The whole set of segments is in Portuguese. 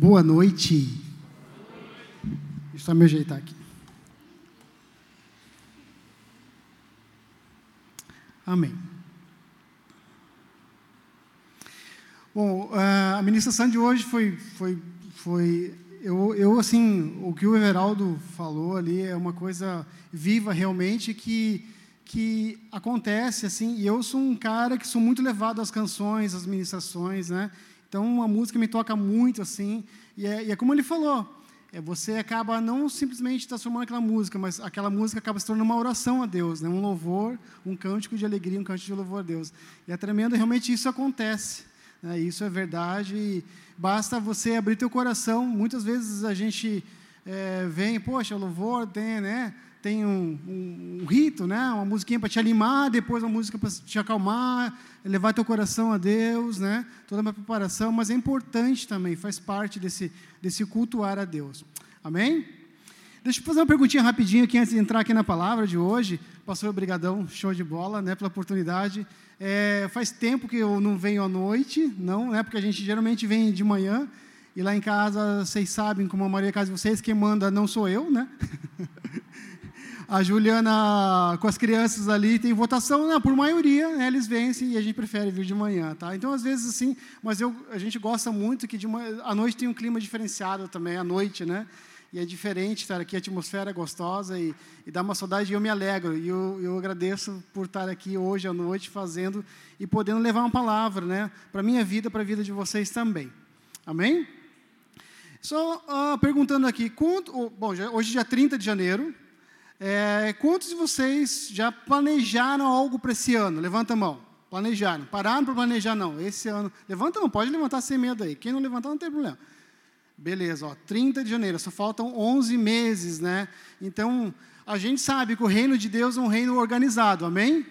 Boa noite. Deixa eu só me ajeitar aqui. Amém. Bom, a ministração de hoje foi, foi, foi eu, eu, assim, o que o Everaldo falou ali é uma coisa viva realmente que, que acontece, assim, e eu sou um cara que sou muito levado às canções, às ministrações, né? Então, a música me toca muito, assim, e é, e é como ele falou, é, você acaba não simplesmente transformando aquela música, mas aquela música acaba se tornando uma oração a Deus, né? um louvor, um cântico de alegria, um cântico de louvor a Deus. E é tremendo, realmente isso acontece. Né? Isso é verdade. E basta você abrir teu coração. Muitas vezes a gente é, vem, poxa, louvor tem, né? Tem um, um, um, rito, né? uma musiquinha para te animar, depois uma música para te acalmar, levar teu coração a Deus, né? toda uma preparação, mas é importante também, faz parte desse, desse cultuar a Deus. Amém? Deixa eu fazer uma perguntinha rapidinho aqui antes de entrar aqui na palavra de hoje. Pastor, obrigadão, show de bola, né, pela oportunidade. É, faz tempo que eu não venho à noite, não, né, porque a gente geralmente vem de manhã, e lá em casa, vocês sabem, como a maioria casa de vocês, quem manda não sou eu, né? a Juliana com as crianças ali tem votação, não, por maioria, né, eles vencem e a gente prefere vir de manhã, tá? Então às vezes assim, mas eu, a gente gosta muito que de uma, a noite tem um clima diferenciado também, à noite, né? E é diferente estar aqui, a atmosfera é gostosa e, e dá uma saudade e eu me alegro. E eu, eu agradeço por estar aqui hoje à noite fazendo e podendo levar uma palavra, né? Para a minha vida, para a vida de vocês também. Amém? Só uh, perguntando aqui, quanto, bom, hoje é dia 30 de janeiro, é, quantos de vocês já planejaram algo para esse ano? Levanta a mão. Planejaram. Pararam para planejar? Não. Esse ano. Levanta a mão, pode levantar sem medo aí. Quem não levantar, não tem problema. Beleza, ó, 30 de janeiro, só faltam 11 meses, né? Então, a gente sabe que o reino de Deus é um reino organizado, amém?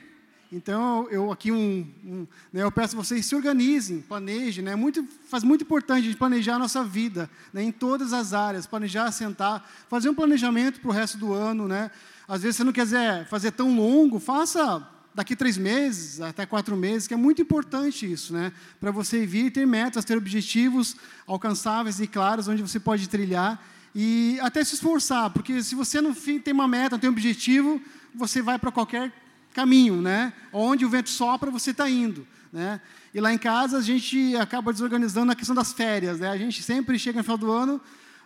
Então, eu aqui um, um né, eu peço vocês se organizem, planejem, né? Muito, faz muito importante a gente planejar a nossa vida, né, em todas as áreas, planejar, sentar, fazer um planejamento para o resto do ano, né? Às vezes você não quiser fazer tão longo, faça daqui três meses, até quatro meses, que é muito importante isso, né? Para você vir ter metas, ter objetivos alcançáveis e claros, onde você pode trilhar e até se esforçar, porque se você não tem uma meta, não tem um objetivo, você vai para qualquer caminho, né? Onde o vento sopra, você está indo, né? E lá em casa a gente acaba desorganizando a questão das férias, né? A gente sempre chega no final do ano,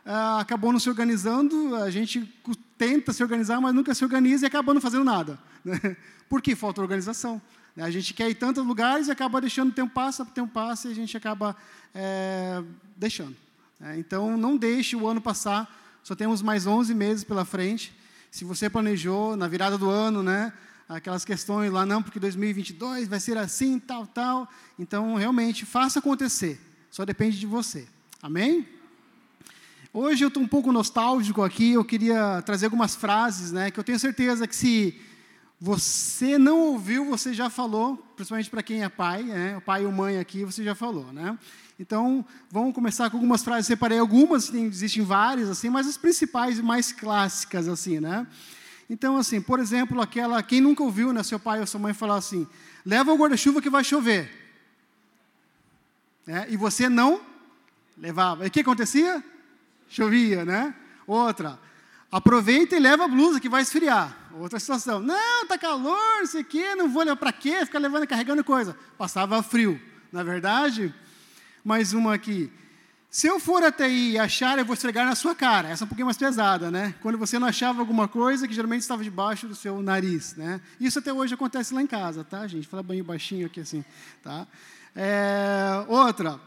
ah, acabou não se organizando, a gente tenta se organizar, mas nunca se organiza e acaba não fazendo nada. Né? Por que falta organização? Né? A gente quer ir tantos lugares e acaba deixando o tempo passa, o tempo passa e a gente acaba é, deixando. Né? Então, não deixe o ano passar, só temos mais 11 meses pela frente. Se você planejou na virada do ano, né, aquelas questões lá, não, porque 2022 vai ser assim, tal, tal. Então, realmente, faça acontecer. Só depende de você. Amém? Hoje eu estou um pouco nostálgico aqui, eu queria trazer algumas frases, né, que eu tenho certeza que se você não ouviu, você já falou, principalmente para quem é pai, né, o pai ou mãe aqui, você já falou, né? Então, vamos começar com algumas frases, separei algumas, tem, existem várias, assim, mas as principais e mais clássicas, assim, né? Então, assim, por exemplo, aquela, quem nunca ouviu, né, seu pai ou sua mãe falar assim, leva o guarda-chuva que vai chover. É, e você não levava. E o que acontecia? chovia, né? Outra, aproveita e leva a blusa que vai esfriar. Outra situação, não, tá calor, não sei o quê, não vou levar para quê, ficar levando carregando coisa. Passava frio, na é verdade? Mais uma aqui. Se eu for até aí e achar, eu vou esfregar na sua cara. Essa é um pouquinho mais pesada, né? Quando você não achava alguma coisa que geralmente estava debaixo do seu nariz, né? Isso até hoje acontece lá em casa, tá, gente? Fala bem baixinho aqui assim, tá? É, outra,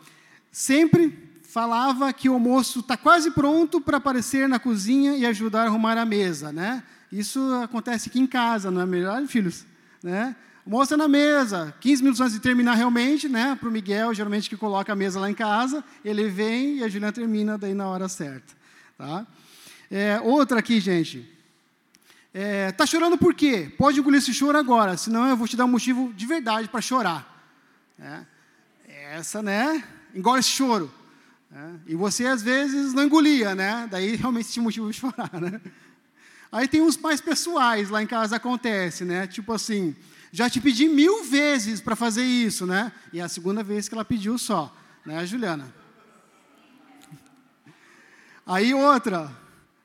sempre falava que o almoço está quase pronto para aparecer na cozinha e ajudar a arrumar a mesa, né? Isso acontece aqui em casa, não é melhor, filhos? Né? Almoço na mesa, 15 minutos antes de terminar realmente, né? Para o Miguel, geralmente que coloca a mesa lá em casa, ele vem e a Juliana termina daí na hora certa, tá? É, outra aqui, gente. É, tá chorando por quê? Pode engolir esse choro agora, senão eu vou te dar um motivo de verdade para chorar. É, essa, né? Engole esse choro. É, e você, às vezes, não engolia, né? Daí, realmente, tinha motivo de chorar, né? Aí tem uns mais pessoais, lá em casa acontece, né? Tipo assim, já te pedi mil vezes para fazer isso, né? E é a segunda vez que ela pediu só, né, Juliana? Aí outra,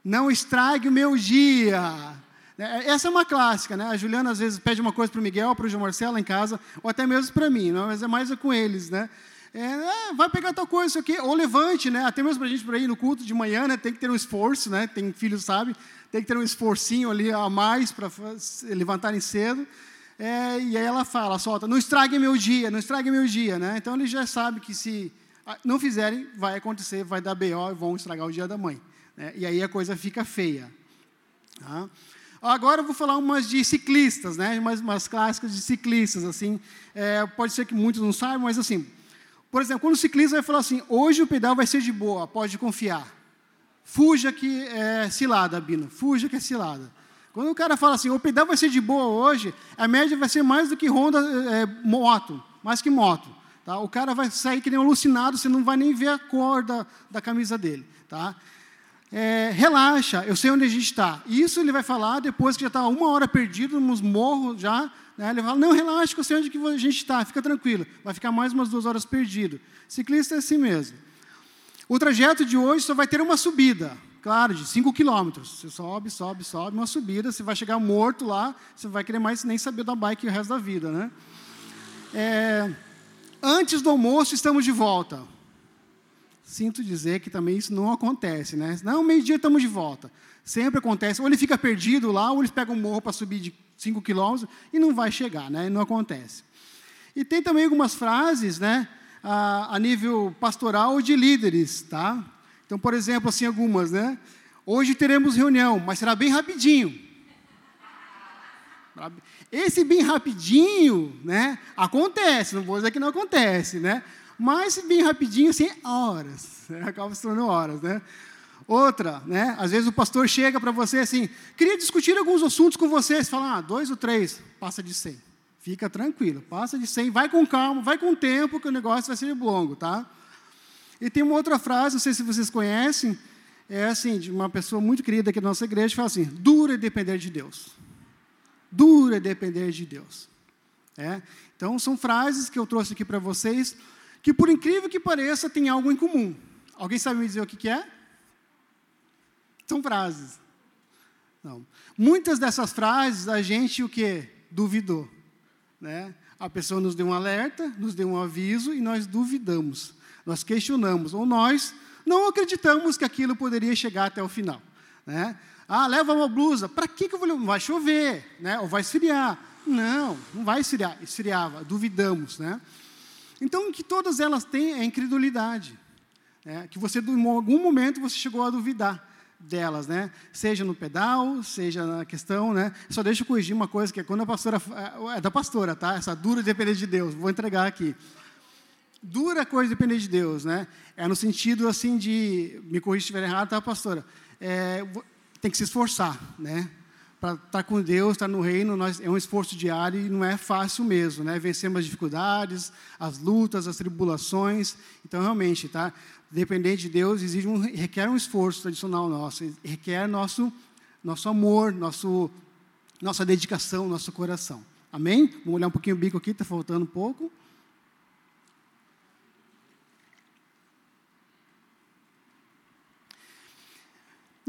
não estrague o meu dia. É, essa é uma clássica, né? A Juliana às vezes pede uma coisa para o Miguel, para o João Marcelo em casa, ou até mesmo para mim, não? mas é mais com eles, né? É, ah, vai pegar tal coisa, isso aqui, ou levante, né? Até mesmo para a gente por aí no culto de manhã, né? Tem que ter um esforço, né? Tem filhos, sabe? Tem que ter um esforcinho ali a mais para levantarem cedo. É, e aí ela fala, solta, não estrague meu dia, não estrague meu dia, né? Então ele já sabe que se não fizerem, vai acontecer, vai dar BO e vão estragar o dia da mãe. Né? E aí a coisa fica feia. Tá? Agora eu vou falar umas de ciclistas, né? umas, umas clássicas de ciclistas. assim. É, pode ser que muitos não saibam, mas assim, por exemplo, quando o ciclista vai falar assim, hoje o pedal vai ser de boa, pode confiar. Fuja que é cilada, Bino, fuja que é cilada. Quando o cara fala assim, o pedal vai ser de boa hoje, a média vai ser mais do que Honda é, moto, mais que moto. Tá? O cara vai sair que nem um alucinado, você não vai nem ver a cor da, da camisa dele. Tá? É, relaxa, eu sei onde a gente está. Isso ele vai falar depois que já está uma hora perdido nos morros já. Né? Ele fala, não, relaxa, eu sei onde que a gente está, fica tranquilo. Vai ficar mais umas duas horas perdido. Ciclista é assim mesmo. O trajeto de hoje só vai ter uma subida, claro, de 5 quilômetros. Você sobe, sobe, sobe, uma subida, você vai chegar morto lá, você vai querer mais nem saber da bike o resto da vida. Né? É, antes do almoço, estamos de volta. Sinto dizer que também isso não acontece, né? Não, meio-dia estamos de volta. Sempre acontece. Ou ele fica perdido lá, ou ele pega um morro para subir de 5 quilômetros e não vai chegar, né? Não acontece. E tem também algumas frases, né? A, a nível pastoral de líderes, tá? Então, por exemplo, assim, algumas, né? Hoje teremos reunião, mas será bem rapidinho. Esse bem rapidinho, né? Acontece, não vou dizer que não acontece, né? mas bem rapidinho, assim, horas. Né? Acaba se tornando horas, né? Outra, né? Às vezes o pastor chega para você assim, queria discutir alguns assuntos com você. Você fala, ah, dois ou três, passa de cem. Fica tranquilo, passa de cem, vai com calma, vai com tempo, que o negócio vai ser longo, tá? E tem uma outra frase, não sei se vocês conhecem, é assim, de uma pessoa muito querida aqui da nossa igreja, fala assim, dura é depender de Deus. Dura é depender de Deus. É? Então, são frases que eu trouxe aqui para vocês, que por incrível que pareça, tem algo em comum. Alguém sabe me dizer o que, que é? São frases. Não. Muitas dessas frases a gente o que duvidou, né? A pessoa nos deu um alerta, nos deu um aviso e nós duvidamos, nós questionamos ou nós não acreditamos que aquilo poderia chegar até o final, né? Ah, leva uma blusa. Para que que eu vou levar? Vai chover, né? Ou vai esfriar? Não, não vai esfriar. Esfriava, duvidamos, né? Então, que todas elas têm é incredulidade. Né? Que você, em algum momento, você chegou a duvidar delas, né? Seja no pedal, seja na questão, né? Só deixa eu corrigir uma coisa que é quando a pastora é, é da pastora, tá? Essa dura depender de Deus. Vou entregar aqui. Dura coisa depender de Deus, né? É no sentido assim de me corrigir se estiver errado, tá, pastora? É, tem que se esforçar, né? para estar tá com Deus, estar tá no reino, nós, é um esforço diário e não é fácil mesmo, né? Vencemos as dificuldades, as lutas, as tribulações. Então, realmente, tá? Dependente de Deus exige um, requer um esforço tradicional nosso, requer nosso nosso amor, nosso nossa dedicação, nosso coração. Amém? Vamos olhar um pouquinho o bico aqui, está faltando um pouco.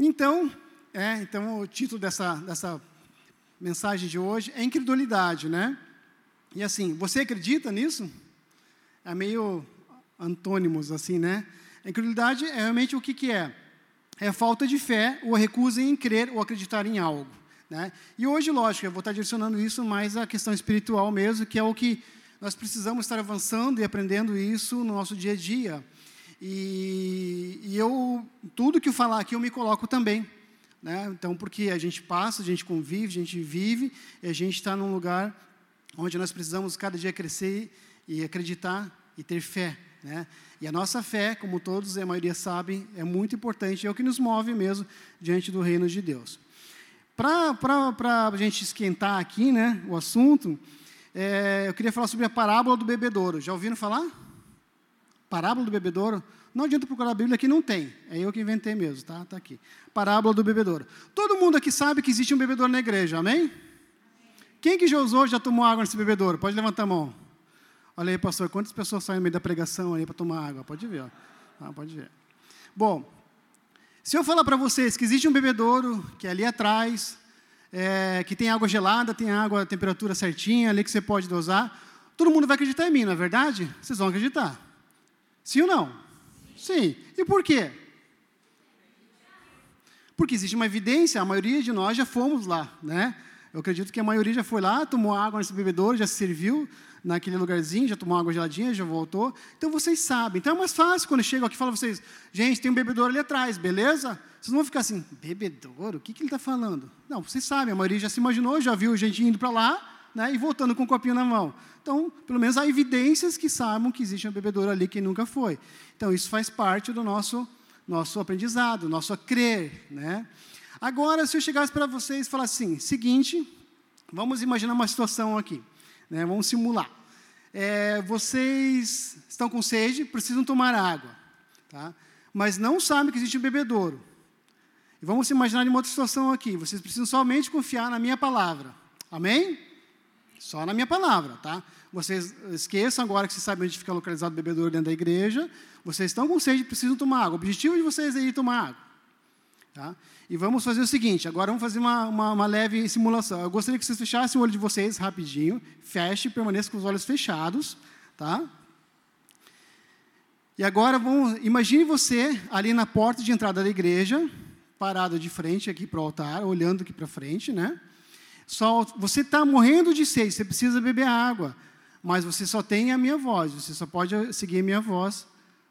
Então, é, então o título dessa, dessa mensagem de hoje é incredulidade, né? E assim, você acredita nisso? É meio antônimos assim, né? A incredulidade é realmente o que, que é? É falta de fé ou recusa em crer ou acreditar em algo. Né? E hoje, lógico, eu vou estar direcionando isso mais à questão espiritual mesmo, que é o que nós precisamos estar avançando e aprendendo isso no nosso dia a dia. E, e eu, tudo que eu falar aqui, eu me coloco também. Né? Então, porque a gente passa, a gente convive, a gente vive, e a gente está num lugar onde nós precisamos cada dia crescer e acreditar e ter fé. Né? E a nossa fé, como todos e a maioria sabem, é muito importante, é o que nos move mesmo diante do reino de Deus. Para a gente esquentar aqui né, o assunto, é, eu queria falar sobre a parábola do bebedouro. Já ouviram falar? Parábola do bebedouro? Não adianta procurar a Bíblia que não tem. É eu que inventei mesmo, tá? Tá aqui. Parábola do bebedouro. Todo mundo aqui sabe que existe um bebedouro na igreja, amém? Quem que já usou, já tomou água nesse bebedouro? Pode levantar a mão. Olha aí, pastor, quantas pessoas saem no meio da pregação aí para tomar água? Pode ver, ó. Ah, pode ver. Bom, Se eu falar para vocês que existe um bebedouro, que é ali atrás, é, que tem água gelada, tem água, a temperatura certinha, ali que você pode dosar, todo mundo vai acreditar em mim, não é verdade? Vocês vão acreditar. Sim ou não? Sim. E por quê? Porque existe uma evidência, a maioria de nós já fomos lá, né? Eu acredito que a maioria já foi lá, tomou água nesse bebedouro, já se serviu naquele lugarzinho, já tomou água geladinha, já voltou. Então vocês sabem. Então é mais fácil quando eu chego aqui e falo vocês, gente, tem um bebedouro ali atrás, beleza? Vocês não vão ficar assim, bebedouro? O que, que ele está falando? Não, vocês sabem, a maioria já se imaginou, já viu gente indo para lá né, e voltando com um copinho na mão. Então, pelo menos há evidências que sabem que existe um bebedouro ali que nunca foi. Então, isso faz parte do nosso, nosso aprendizado, nosso crer. Né? Agora, se eu chegasse para vocês e falasse assim, seguinte, vamos imaginar uma situação aqui, né? vamos simular. É, vocês estão com sede, precisam tomar água, tá? mas não sabem que existe um bebedouro. E vamos imaginar uma outra situação aqui, vocês precisam somente confiar na minha palavra. Amém? Só na minha palavra, tá? Vocês esqueçam agora que vocês sabem onde fica localizado o bebedouro dentro da igreja. Vocês estão com sede, precisam tomar água. O objetivo de vocês é ir tomar água. Tá? E vamos fazer o seguinte, agora vamos fazer uma, uma, uma, leve simulação. Eu gostaria que vocês fechassem o olho de vocês rapidinho. Feche e permaneça com os olhos fechados. Tá? E agora, vamos, imagine você ali na porta de entrada da igreja, parado de frente aqui para o altar, olhando aqui para frente, né? Só, você está morrendo de sede, você precisa beber água, mas você só tem a minha voz, você só pode seguir a minha voz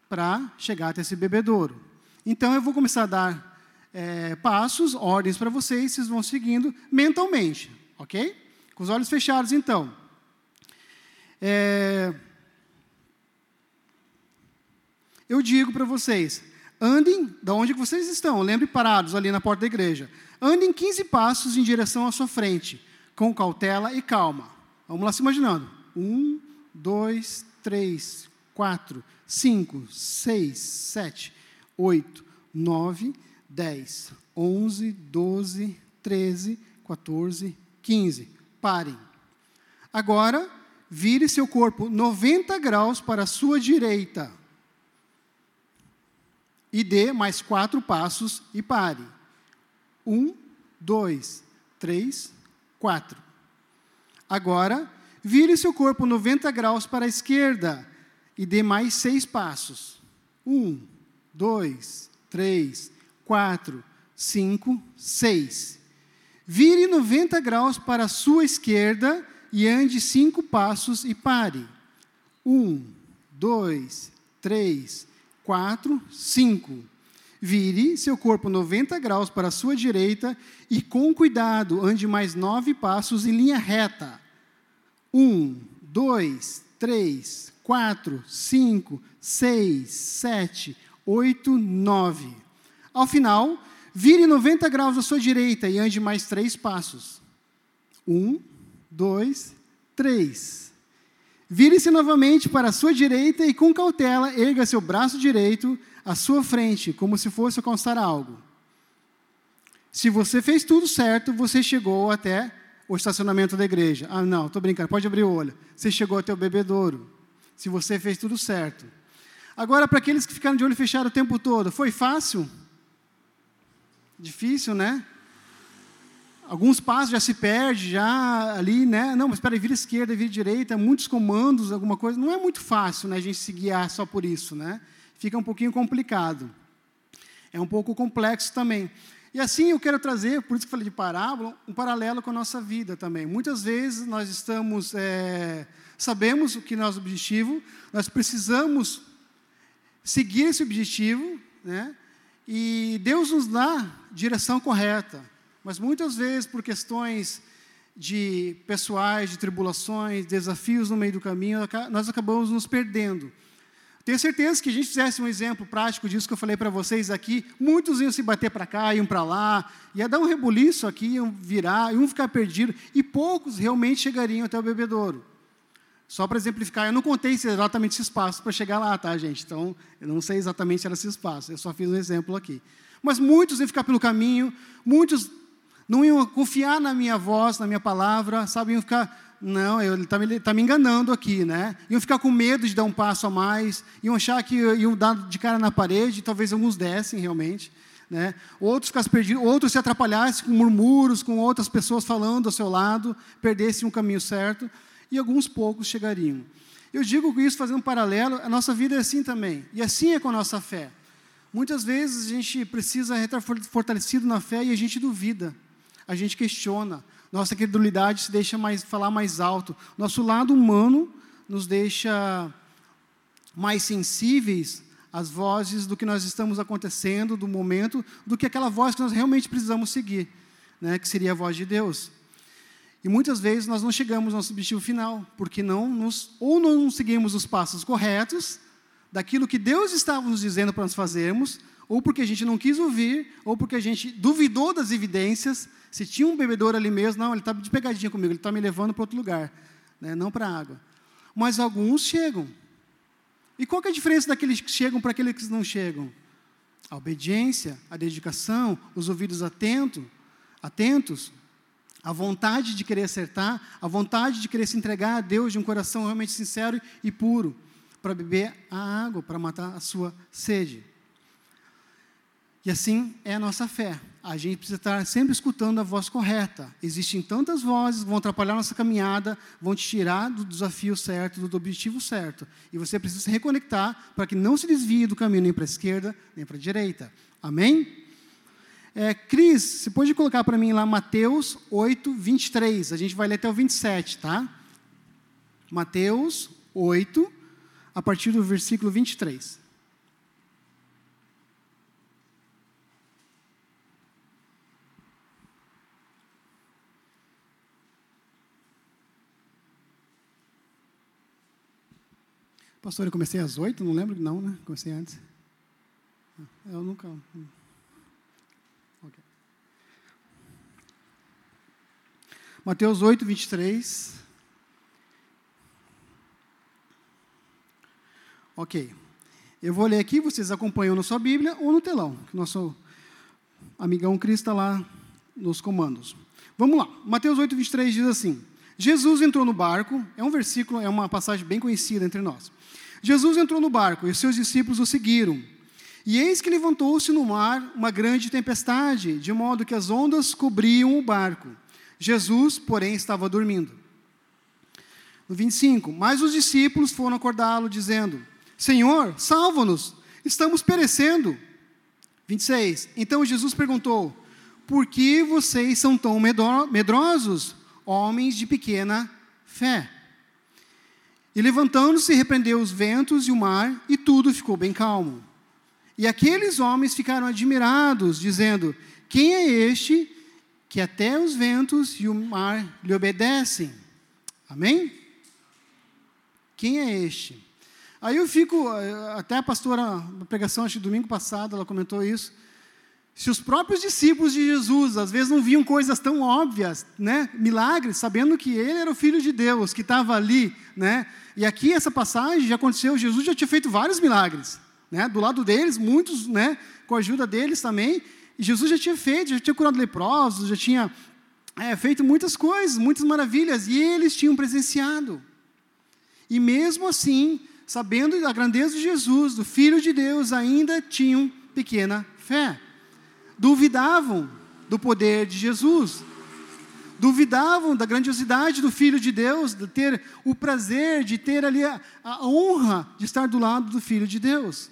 para chegar até esse bebedouro. Então, eu vou começar a dar é, passos, ordens para vocês, vocês vão seguindo mentalmente, ok? Com os olhos fechados, então. É, eu digo para vocês, andem da onde vocês estão, lembre parados ali na porta da igreja. Andem 15 passos em direção à sua frente, com cautela e calma. Vamos lá se imaginando. Um, dois, três, quatro, cinco, seis, sete, oito, nove, 10, 11, 12, 13, 14, 15. Parem. Agora, vire seu corpo 90 graus para a sua direita. E dê mais quatro passos e pare. Um, dois, três, quatro. Agora, vire seu corpo 90 graus para a esquerda e dê mais seis passos. Um, dois, três, quatro, cinco, seis. Vire 90 graus para a sua esquerda e ande cinco passos e pare. Um, dois, três, quatro, cinco. Vire seu corpo 90 graus para a sua direita e, com cuidado, ande mais nove passos em linha reta. Um, dois, três, quatro, cinco, seis, sete, oito, nove. Ao final, vire 90 graus à sua direita e ande mais três passos. Um, dois, três. Vire-se novamente para a sua direita e, com cautela, erga seu braço direito à sua frente, como se fosse alcançar algo. Se você fez tudo certo, você chegou até o estacionamento da igreja. Ah, não, estou brincando, pode abrir o olho. Você chegou até o bebedouro. Se você fez tudo certo. Agora, para aqueles que ficaram de olho fechado o tempo todo, foi fácil? Difícil, né? Alguns passos já se perde, já ali, né? Não, mas espera vira esquerda, vira direita, muitos comandos, alguma coisa. Não é muito fácil, né, a gente se guiar só por isso, né? Fica um pouquinho complicado. É um pouco complexo também. E assim eu quero trazer, por isso que falei de parábola, um paralelo com a nossa vida também. Muitas vezes nós estamos, é, sabemos o que é nosso objetivo, nós precisamos seguir esse objetivo, né? E Deus nos dá direção correta, mas muitas vezes por questões de pessoais, de tribulações, desafios no meio do caminho, nós acabamos nos perdendo. Tenho certeza que a gente fizesse um exemplo prático disso que eu falei para vocês aqui, muitos iam se bater para cá, iam para lá, ia dar um rebuliço aqui, iam virar, iam ficar perdidos, e poucos realmente chegariam até o bebedouro. Só para exemplificar, eu não contei exatamente esse espaço para chegar lá, tá, gente? Então, eu não sei exatamente se era esse espaço, eu só fiz um exemplo aqui. Mas muitos iam ficar pelo caminho, muitos não iam confiar na minha voz, na minha palavra, sabe? Iam ficar, não, ele está me, tá me enganando aqui, né? Iam ficar com medo de dar um passo a mais, iam achar que iam dar de cara na parede, talvez alguns dessem realmente, né? outros ficassem perdidos, outros se atrapalhassem com murmúrios, com outras pessoas falando ao seu lado, perdessem um caminho certo, e alguns poucos chegariam. Eu digo isso, fazendo um paralelo, a nossa vida é assim também, e assim é com a nossa fé. Muitas vezes a gente precisa estar fortalecido na fé e a gente duvida, a gente questiona, nossa credulidade se deixa mais, falar mais alto, nosso lado humano nos deixa mais sensíveis às vozes do que nós estamos acontecendo, do momento, do que aquela voz que nós realmente precisamos seguir, né, que seria a voz de Deus. E muitas vezes nós não chegamos ao nosso objetivo final, porque não nos, ou não seguimos os passos corretos daquilo que Deus estava nos dizendo para nós fazermos, ou porque a gente não quis ouvir, ou porque a gente duvidou das evidências, se tinha um bebedor ali mesmo, não, ele está de pegadinha comigo, ele está me levando para outro lugar, né, não para a água. Mas alguns chegam, e qual é a diferença daqueles que chegam para aqueles que não chegam? A obediência, a dedicação, os ouvidos atento, atentos, a vontade de querer acertar, a vontade de querer se entregar a Deus de um coração realmente sincero e puro, para beber a água, para matar a sua sede. E assim é a nossa fé. A gente precisa estar sempre escutando a voz correta. Existem tantas vozes, vão atrapalhar nossa caminhada, vão te tirar do desafio certo, do objetivo certo. E você precisa se reconectar para que não se desvie do caminho nem para a esquerda, nem para a direita. Amém? É, Cris, você pode colocar para mim lá Mateus 8, 23. A gente vai ler até o 27, tá? Mateus 8, a partir do versículo 23. Pastor, eu comecei às oito, não lembro, não, né? Comecei antes. Eu nunca. Okay. Mateus 8, 23. Ok. Eu vou ler aqui, vocês acompanham na sua Bíblia ou no telão, que nosso amigão Cristo está lá nos comandos. Vamos lá. Mateus 8, 23 diz assim: Jesus entrou no barco, é um versículo, é uma passagem bem conhecida entre nós. Jesus entrou no barco e os seus discípulos o seguiram. E eis que levantou-se no mar uma grande tempestade, de modo que as ondas cobriam o barco. Jesus, porém, estava dormindo. No 25, mas os discípulos foram acordá-lo, dizendo: Senhor, salva-nos, estamos perecendo. 26, então Jesus perguntou: Por que vocês são tão medrosos, homens de pequena fé? E levantando-se, repreendeu os ventos e o mar, e tudo ficou bem calmo. E aqueles homens ficaram admirados, dizendo: Quem é este que até os ventos e o mar lhe obedecem? Amém? Quem é este? Aí eu fico, até a pastora, na pregação, acho que domingo passado, ela comentou isso. Se os próprios discípulos de Jesus, às vezes, não viam coisas tão óbvias, né, milagres, sabendo que ele era o Filho de Deus, que estava ali, né, e aqui essa passagem já aconteceu, Jesus já tinha feito vários milagres, né? Do lado deles, muitos, né? Com a ajuda deles também. Jesus já tinha feito, já tinha curado leprosos, já tinha é, feito muitas coisas, muitas maravilhas, e eles tinham presenciado. E mesmo assim, sabendo da grandeza de Jesus, do Filho de Deus, ainda tinham pequena fé. Duvidavam do poder de Jesus duvidavam da grandiosidade do Filho de Deus, de ter o prazer, de ter ali a, a honra de estar do lado do Filho de Deus.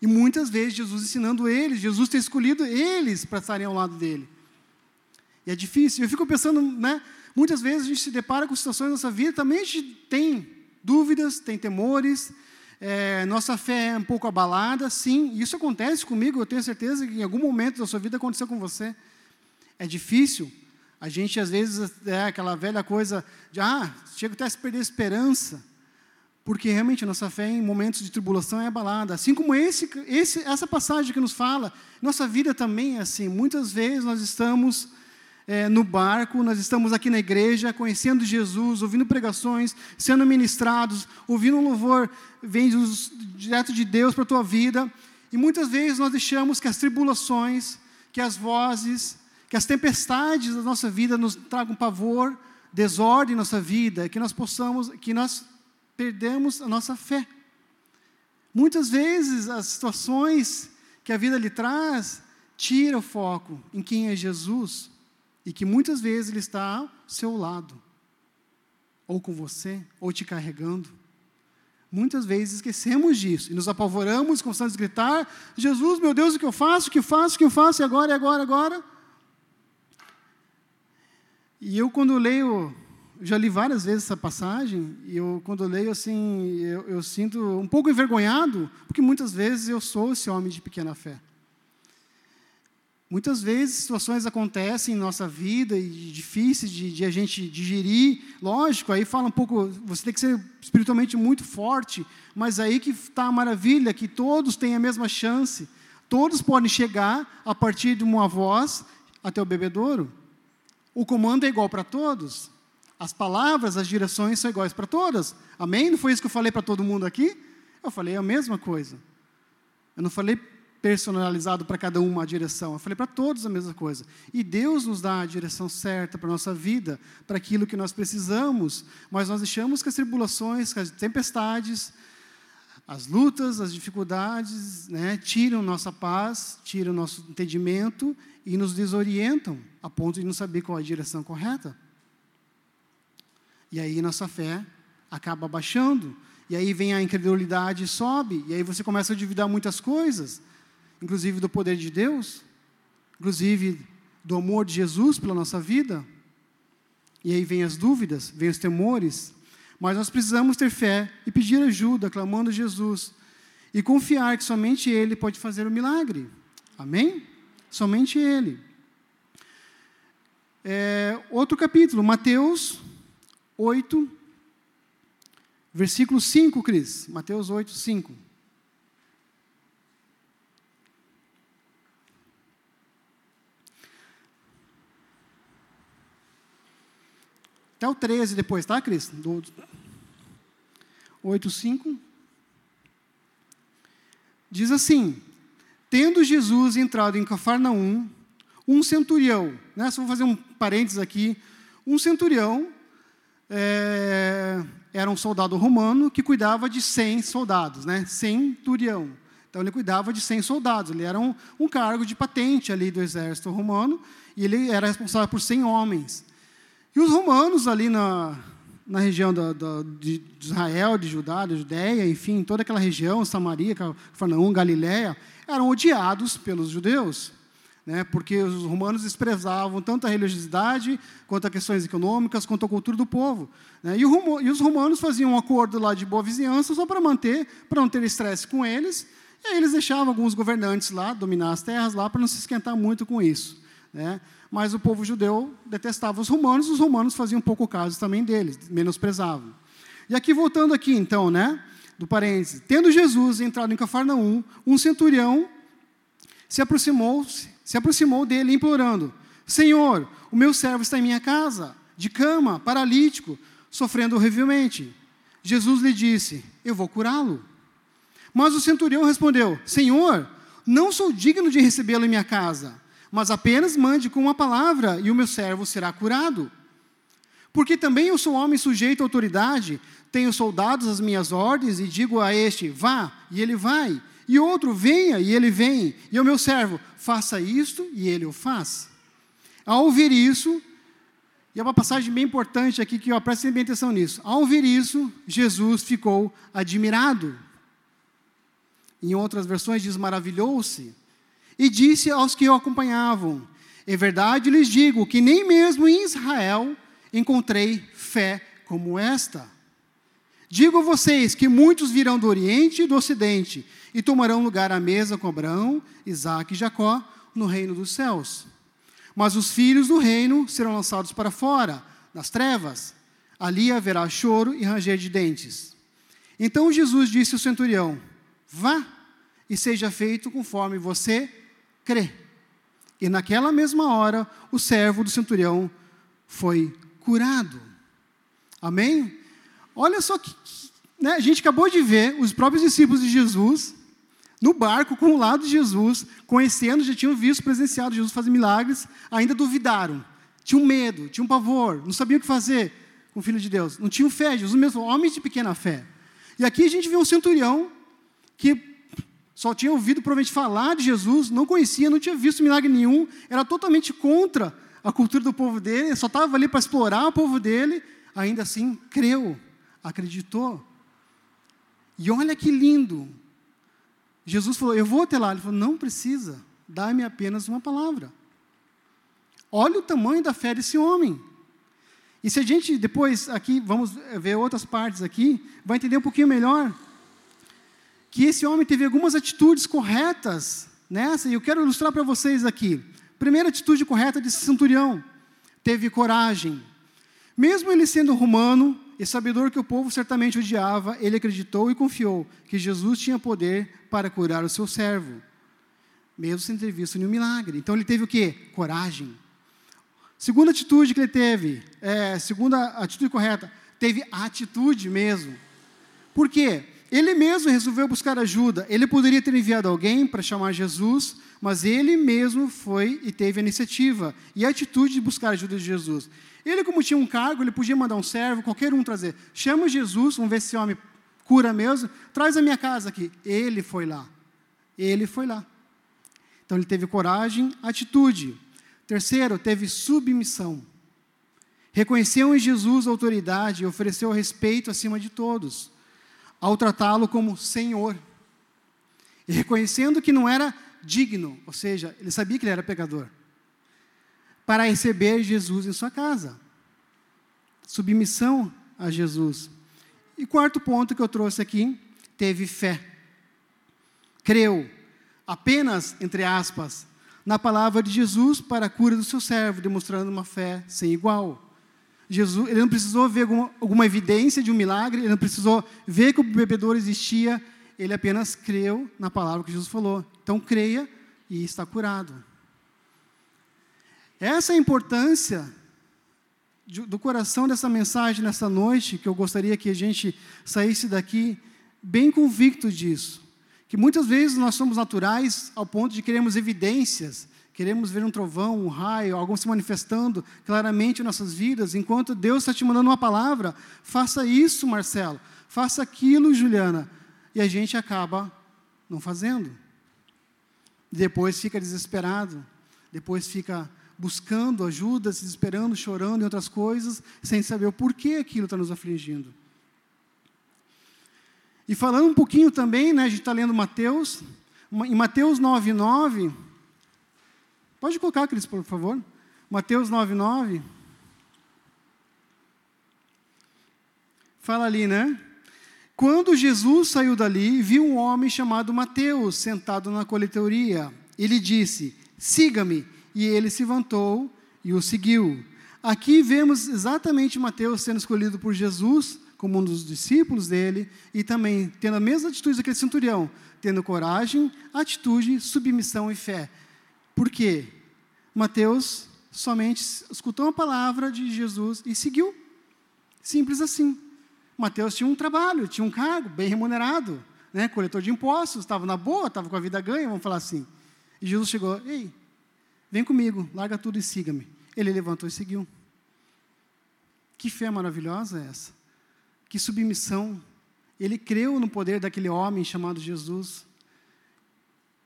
E muitas vezes Jesus ensinando eles, Jesus ter escolhido eles para estarem ao lado dele. E é difícil. Eu fico pensando, né? Muitas vezes a gente se depara com situações na nossa vida, também a gente tem dúvidas, tem temores, é, nossa fé é um pouco abalada, sim, isso acontece comigo, eu tenho certeza que em algum momento da sua vida aconteceu com você. É difícil, a gente, às vezes, é aquela velha coisa de, ah, chega até a se perder a esperança, porque realmente a nossa fé em momentos de tribulação é abalada. Assim como esse, esse, essa passagem que nos fala, nossa vida também é assim. Muitas vezes nós estamos é, no barco, nós estamos aqui na igreja, conhecendo Jesus, ouvindo pregações, sendo ministrados, ouvindo um louvor vindo direto de Deus para a tua vida, e muitas vezes nós deixamos que as tribulações, que as vozes, que as tempestades da nossa vida nos tragam pavor, desordem em nossa vida, que nós possamos, que nós perdemos a nossa fé. Muitas vezes as situações que a vida lhe traz tira o foco em quem é Jesus e que muitas vezes Ele está ao seu lado, ou com você, ou te carregando. Muitas vezes esquecemos disso e nos apavoramos, começamos a gritar: Jesus, meu Deus, o que eu faço? O que eu faço? O que eu faço? E agora, e agora, agora? E eu, quando leio, já li várias vezes essa passagem, e eu, quando leio, assim, eu, eu sinto um pouco envergonhado, porque muitas vezes eu sou esse homem de pequena fé. Muitas vezes situações acontecem em nossa vida e difíceis de, de, a gente digerir. Lógico, aí fala um pouco, você tem que ser espiritualmente muito forte, mas aí que está a maravilha, que todos têm a mesma chance. Todos podem chegar a partir de uma voz até o bebedouro. O comando é igual para todos. As palavras, as direções são iguais para todas. Amém? Não foi isso que eu falei para todo mundo aqui? Eu falei a mesma coisa. Eu não falei personalizado para cada um a direção. Eu falei para todos a mesma coisa. E Deus nos dá a direção certa para a nossa vida, para aquilo que nós precisamos, mas nós deixamos que as tribulações, que as tempestades, as lutas, as dificuldades, né, tiram nossa paz, tiram nosso entendimento e nos desorientam a ponto de não saber qual é a direção correta. E aí nossa fé acaba baixando, e aí vem a incredulidade e sobe, e aí você começa a duvidar muitas coisas inclusive do poder de Deus, inclusive do amor de Jesus pela nossa vida. E aí vem as dúvidas, vem os temores, mas nós precisamos ter fé e pedir ajuda, clamando a Jesus e confiar que somente Ele pode fazer o milagre. Amém? Somente Ele. É, outro capítulo, Mateus 8, versículo 5, Cris. Mateus 8, 5. Até o 13 depois, tá, Cris? Do 8, 5. Diz assim: Tendo Jesus entrado em Cafarnaum, um centurião, né, só vou fazer um parênteses aqui, um centurião é, era um soldado romano que cuidava de 100 soldados, né, centurião. Então ele cuidava de 100 soldados, ele era um, um cargo de patente ali do exército romano, e ele era responsável por 100 homens. E os romanos ali na, na região da, da, de Israel, de Judá, da Judéia, enfim, toda aquela região, Samaria, Cafarnaum, Galiléia, eram odiados pelos judeus, né, porque os romanos desprezavam tanto a religiosidade, quanto a questões econômicas, quanto a cultura do povo. Né, e, o, e, os romanos faziam um acordo lá de boa vizinhança só para manter, para não ter estresse com eles, e aí eles deixavam alguns governantes lá dominar as terras lá para não se esquentar muito com isso. Né? Mas o povo judeu detestava os romanos, os romanos faziam pouco caso também deles, menosprezavam. E aqui, voltando aqui, então, né, do parênteses, tendo Jesus entrado em Cafarnaum, um centurião se aproximou, se aproximou dele implorando, Senhor, o meu servo está em minha casa, de cama, paralítico, sofrendo horrivelmente. Jesus lhe disse, eu vou curá-lo. Mas o centurião respondeu, Senhor, não sou digno de recebê-lo em minha casa, mas apenas mande com uma palavra e o meu servo será curado. Porque também eu sou homem sujeito à autoridade, tenho soldados às minhas ordens e digo a este, vá, e ele vai, e outro, venha, e ele vem, e o meu servo, faça isto, e ele o faz. Ao ouvir isso, e é uma passagem bem importante aqui que ó, prestem bem atenção nisso. Ao ouvir isso, Jesus ficou admirado. Em outras versões diz maravilhou-se. E disse aos que o acompanhavam: Em verdade lhes digo que nem mesmo em Israel encontrei fé como esta. Digo a vocês que muitos virão do Oriente e do Ocidente e tomarão lugar à mesa com Abraão, Isaac e Jacó no reino dos céus. Mas os filhos do reino serão lançados para fora, nas trevas. Ali haverá choro e ranger de dentes. Então Jesus disse ao centurião: Vá e seja feito conforme você crê. E naquela mesma hora, o servo do centurião foi curado. Amém? Olha só que. Né, a gente acabou de ver os próprios discípulos de Jesus no barco com o lado de Jesus, conhecendo, já tinham visto, presenciado Jesus fazer milagres, ainda duvidaram, tinham medo, tinham pavor, não sabiam o que fazer com o Filho de Deus, não tinham fé, Jesus mesmo, homens de pequena fé. E aqui a gente vê um centurião que só tinha ouvido provavelmente falar de Jesus, não conhecia, não tinha visto milagre nenhum, era totalmente contra a cultura do povo dele, só estava ali para explorar o povo dele, ainda assim creu, acreditou. E olha que lindo. Jesus falou: Eu vou até lá. Ele falou: Não precisa, dá-me apenas uma palavra. Olha o tamanho da fé desse homem. E se a gente depois aqui, vamos ver outras partes aqui, vai entender um pouquinho melhor que esse homem teve algumas atitudes corretas nessa, e eu quero ilustrar para vocês aqui. Primeira atitude correta desse centurião, teve coragem. Mesmo ele sendo romano e sabedor que o povo certamente odiava, ele acreditou e confiou que Jesus tinha poder para curar o seu servo, mesmo sem ter visto nenhum milagre. Então ele teve o quê? Coragem. Segunda atitude que ele teve, é, segunda atitude correta, teve atitude mesmo. Por quê? Ele mesmo resolveu buscar ajuda. Ele poderia ter enviado alguém para chamar Jesus, mas ele mesmo foi e teve a iniciativa e a atitude de buscar a ajuda de Jesus. Ele, como tinha um cargo, ele podia mandar um servo, qualquer um trazer. Chama Jesus, vamos ver se esse homem cura mesmo, traz a minha casa aqui. Ele foi lá. Ele foi lá. Então ele teve coragem, atitude. Terceiro, teve submissão. Reconheceu em Jesus a autoridade e ofereceu respeito acima de todos ao tratá-lo como Senhor. E reconhecendo que não era digno, ou seja, ele sabia que ele era pecador, para receber Jesus em sua casa. Submissão a Jesus. E quarto ponto que eu trouxe aqui, teve fé. Creu, apenas, entre aspas, na palavra de Jesus para a cura do seu servo, demonstrando uma fé sem igual. Jesus, ele não precisou ver alguma, alguma evidência de um milagre, ele não precisou ver que o bebedor existia, ele apenas creu na palavra que Jesus falou. Então creia e está curado. Essa é a importância de, do coração dessa mensagem nessa noite, que eu gostaria que a gente saísse daqui bem convicto disso. Que muitas vezes nós somos naturais ao ponto de queremos evidências, queremos ver um trovão, um raio, algo se manifestando claramente em nossas vidas, enquanto Deus está te mandando uma palavra, faça isso, Marcelo, faça aquilo, Juliana, e a gente acaba não fazendo. Depois fica desesperado, depois fica buscando ajuda, se desesperando, chorando e outras coisas, sem saber o porquê aquilo está nos afligindo. E falando um pouquinho também, né, a gente está lendo Mateus, em Mateus 9, 9, Pode colocar, Cris, por favor. Mateus 9, 9. Fala ali, né? Quando Jesus saiu dali, viu um homem chamado Mateus sentado na coletoria. Ele disse: Siga-me. E ele se levantou e o seguiu. Aqui vemos exatamente Mateus sendo escolhido por Jesus como um dos discípulos dele e também tendo a mesma atitude daquele centurião, tendo coragem, atitude, submissão e fé. Por quê? Mateus somente escutou uma palavra de Jesus e seguiu. Simples assim. Mateus tinha um trabalho, tinha um cargo bem remunerado, né? coletor de impostos, estava na boa, estava com a vida ganha, vamos falar assim. E Jesus chegou, ei, vem comigo, larga tudo e siga-me. Ele levantou e seguiu. Que fé maravilhosa é essa? Que submissão. Ele creu no poder daquele homem chamado Jesus.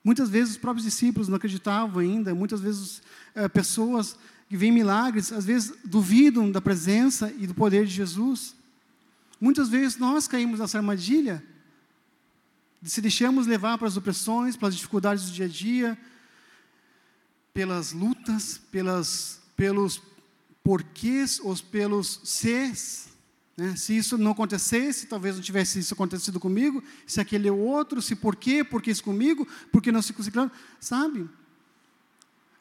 Muitas vezes os próprios discípulos não acreditavam ainda, muitas vezes é, pessoas que veem milagres, às vezes duvidam da presença e do poder de Jesus. Muitas vezes nós caímos nessa armadilha, de se deixamos levar para as opressões, pelas dificuldades do dia a dia, pelas lutas, pelas, pelos porquês ou pelos ses, né? Se isso não acontecesse, talvez não tivesse isso acontecido comigo, se aquele é outro, se por quê, por que isso comigo, por que não se conseguiu, sabe?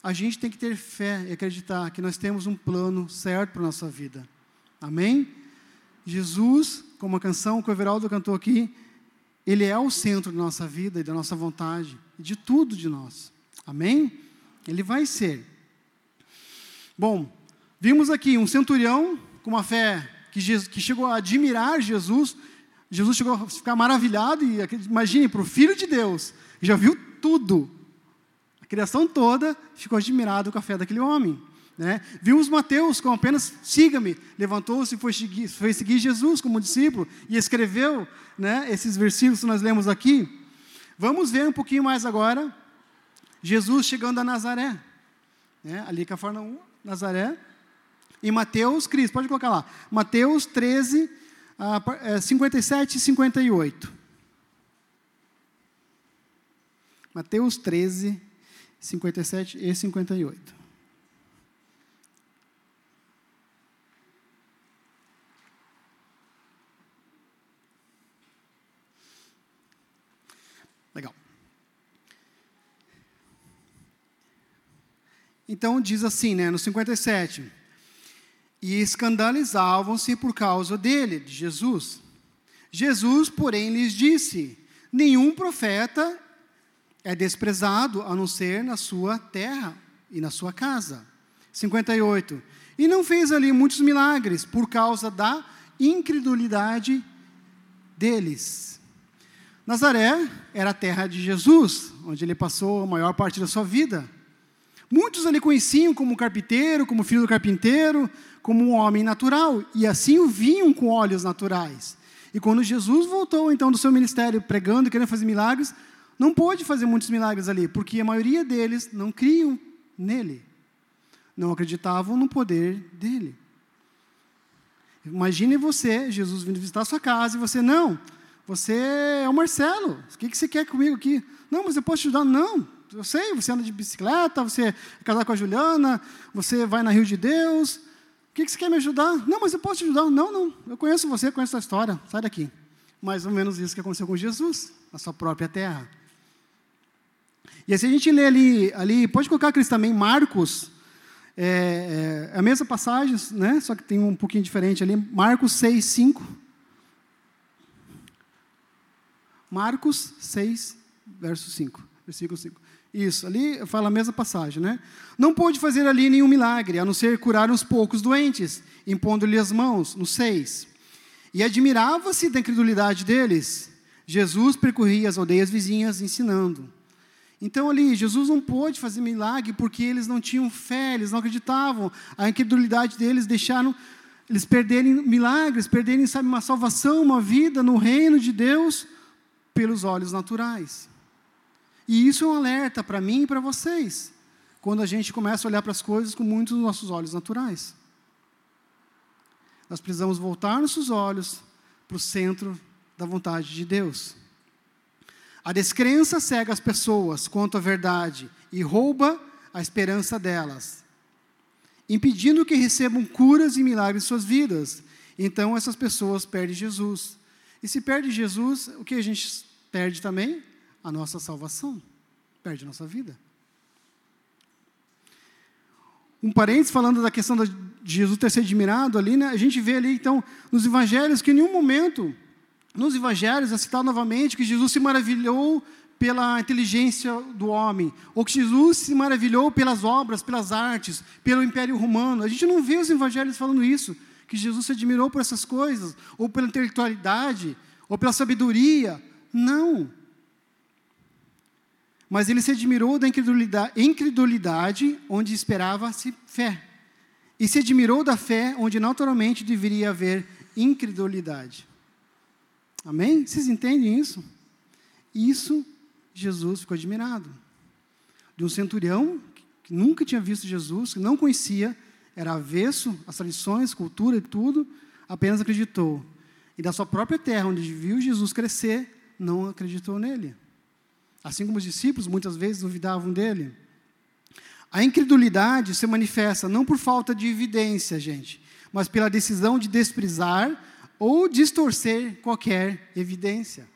A gente tem que ter fé e acreditar que nós temos um plano certo para a nossa vida. Amém? Jesus, como a canção que o Everaldo cantou aqui, ele é o centro da nossa vida e da nossa vontade, de tudo de nós. Amém? Ele vai ser. Bom, vimos aqui um centurião com uma fé que, Jesus, que chegou a admirar Jesus, Jesus chegou a ficar maravilhado, e imagine, para o Filho de Deus, já viu tudo. A criação toda ficou admirada com a fé daquele homem. Né? Vimos Mateus com apenas siga-me, levantou-se e foi seguir, foi seguir Jesus como discípulo e escreveu né, esses versículos que nós lemos aqui. Vamos ver um pouquinho mais agora. Jesus chegando a Nazaré. Né? Ali Cafarnaum, Nazaré. E Mateus, Cris, pode colocar lá. Mateus 13, 57 e 58. Mateus 13, 57 e 58. Legal. Então diz assim, né, no 57. E escandalizavam-se por causa dele, de Jesus. Jesus, porém, lhes disse: Nenhum profeta é desprezado a não ser na sua terra e na sua casa. 58. E não fez ali muitos milagres por causa da incredulidade deles. Nazaré era a terra de Jesus, onde ele passou a maior parte da sua vida. Muitos ali conheciam como carpinteiro, como filho do carpinteiro, como um homem natural, e assim o viam com olhos naturais. E quando Jesus voltou então do seu ministério pregando querendo fazer milagres, não pôde fazer muitos milagres ali, porque a maioria deles não criam nele, não acreditavam no poder dele. Imagine você, Jesus vindo visitar a sua casa, e você, não, você é o Marcelo, o que você quer comigo aqui? Não, mas eu posso te ajudar? Não, eu sei, você anda de bicicleta, você é casado com a Juliana, você vai na Rio de Deus, o que você quer me ajudar? Não, mas eu posso te ajudar. Não, não, eu conheço você, conheço a história, sai daqui. Mais ou menos isso que aconteceu com Jesus, na sua própria terra. E se a gente lê ali, ali pode colocar Cristo também, Marcos, é, é, a mesma passagem, né? só que tem um pouquinho diferente ali, Marcos 6, 5. Marcos 6, verso 5, versículo 5. Isso, ali fala a mesma passagem, né? Não pôde fazer ali nenhum milagre, a não ser curar uns poucos doentes, impondo-lhe as mãos, no 6. E admirava-se da incredulidade deles. Jesus percorria as aldeias vizinhas ensinando. Então ali, Jesus não pôde fazer milagre porque eles não tinham fé, eles não acreditavam. A incredulidade deles deixaram eles perderem milagres, perderem, sabe, uma salvação, uma vida no reino de Deus pelos olhos naturais. E isso é um alerta para mim e para vocês, quando a gente começa a olhar para as coisas com muitos dos nossos olhos naturais. Nós precisamos voltar nossos olhos para o centro da vontade de Deus. A descrença cega as pessoas quanto à verdade e rouba a esperança delas, impedindo que recebam curas e milagres em suas vidas. Então essas pessoas perdem Jesus. E se perde Jesus, o que a gente perde também? A nossa salvação. Perde a nossa vida. Um parênteses falando da questão de Jesus ter sido admirado ali, né? A gente vê ali, então, nos evangelhos, que em nenhum momento nos evangelhos é citado novamente que Jesus se maravilhou pela inteligência do homem, ou que Jesus se maravilhou pelas obras, pelas artes, pelo Império Romano. A gente não vê os evangelhos falando isso, que Jesus se admirou por essas coisas, ou pela intelectualidade, ou pela sabedoria. Não. Mas ele se admirou da incredulidade, onde esperava-se fé. E se admirou da fé onde naturalmente deveria haver incredulidade. Amém? Vocês entendem isso? Isso Jesus ficou admirado. De um centurião que nunca tinha visto Jesus, que não conhecia, era avesso às tradições, cultura e tudo, apenas acreditou. E da sua própria terra, onde viu Jesus crescer, não acreditou nele. Assim como os discípulos muitas vezes duvidavam dele. A incredulidade se manifesta não por falta de evidência, gente, mas pela decisão de desprezar ou distorcer qualquer evidência.